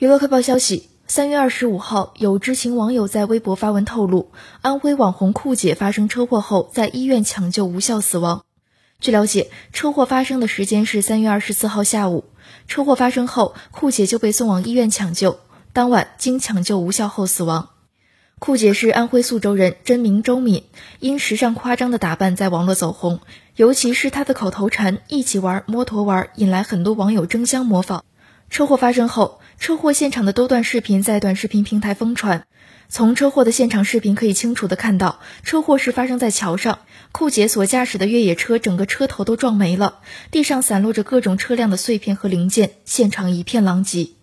娱乐快报消息：三月二十五号，有知情网友在微博发文透露，安徽网红酷姐发生车祸后，在医院抢救无效死亡。据了解，车祸发生的时间是三月二十四号下午。车祸发生后，酷姐就被送往医院抢救，当晚经抢救无效后死亡。酷姐是安徽宿州人，真名周敏，因时尚夸张的打扮在网络走红，尤其是她的口头禅“一起玩摩托玩”，引来很多网友争相模仿。车祸发生后，车祸现场的多段视频在短视频平台疯传。从车祸的现场视频可以清楚的看到，车祸是发生在桥上，酷姐所驾驶的越野车整个车头都撞没了，地上散落着各种车辆的碎片和零件，现场一片狼藉。